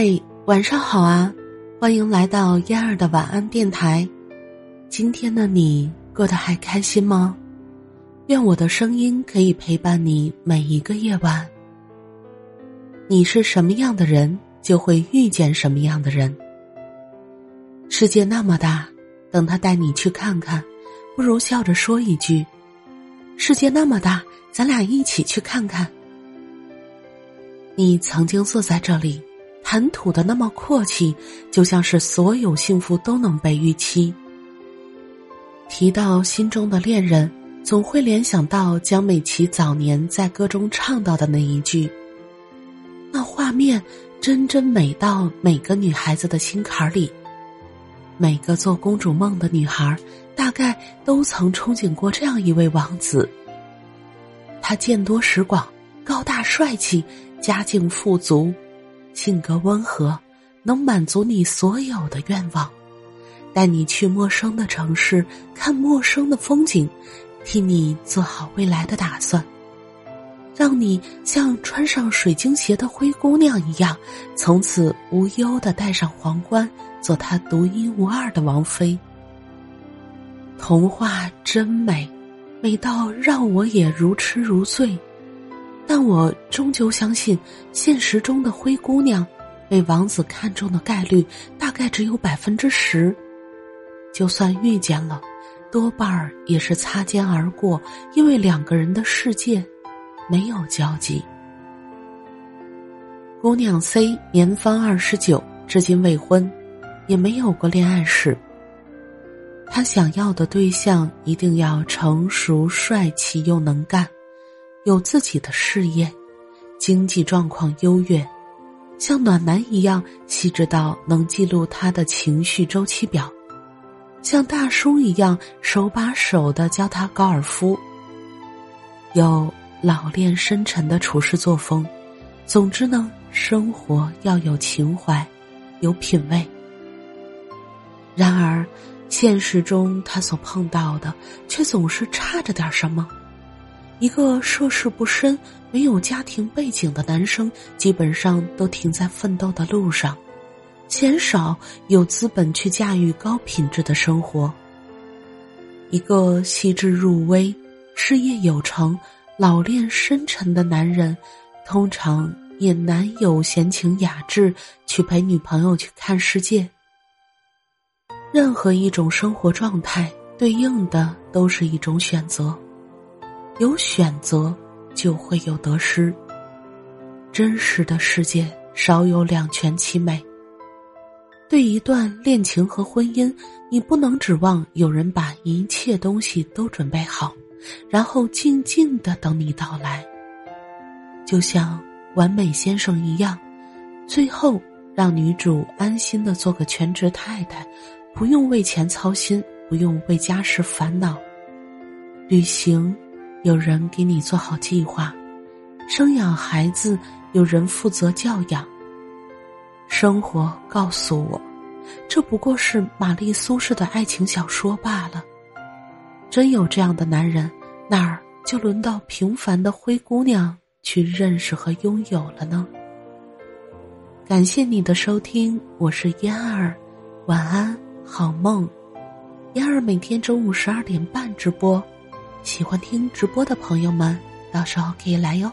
嗨，晚上好啊！欢迎来到嫣儿的晚安电台。今天的你过得还开心吗？愿我的声音可以陪伴你每一个夜晚。你是什么样的人，就会遇见什么样的人。世界那么大，等他带你去看看，不如笑着说一句：“世界那么大，咱俩一起去看看。”你曾经坐在这里。谈吐的那么阔气，就像是所有幸福都能被预期。提到心中的恋人，总会联想到江美琪早年在歌中唱到的那一句。那画面真真美到每个女孩子的心坎里。每个做公主梦的女孩，大概都曾憧憬过这样一位王子。他见多识广，高大帅气，家境富足。性格温和，能满足你所有的愿望，带你去陌生的城市看陌生的风景，替你做好未来的打算，让你像穿上水晶鞋的灰姑娘一样，从此无忧的戴上皇冠，做她独一无二的王妃。童话真美，美到让我也如痴如醉。但我终究相信，现实中的灰姑娘被王子看中的概率大概只有百分之十。就算遇见了，多半儿也是擦肩而过，因为两个人的世界没有交集。姑娘 C 年方二十九，至今未婚，也没有过恋爱史。她想要的对象一定要成熟、帅气又能干。有自己的事业，经济状况优越，像暖男一样细致到能记录他的情绪周期表，像大叔一样手把手的教他高尔夫。有老练深沉的处事作风，总之呢，生活要有情怀，有品味。然而，现实中他所碰到的却总是差着点什么。一个涉世不深、没有家庭背景的男生，基本上都停在奋斗的路上，鲜少有资本去驾驭高品质的生活。一个细致入微、事业有成、老练深沉的男人，通常也难有闲情雅致去陪女朋友去看世界。任何一种生活状态，对应的都是一种选择。有选择，就会有得失。真实的世界少有两全其美。对一段恋情和婚姻，你不能指望有人把一切东西都准备好，然后静静的等你到来。就像完美先生一样，最后让女主安心的做个全职太太，不用为钱操心，不用为家事烦恼，旅行。有人给你做好计划，生养孩子有人负责教养。生活告诉我，这不过是玛丽苏式的爱情小说罢了。真有这样的男人，哪儿就轮到平凡的灰姑娘去认识和拥有了呢？感谢你的收听，我是嫣儿，晚安，好梦。嫣儿每天中午十二点半直播。喜欢听直播的朋友们，到时候可以来哟。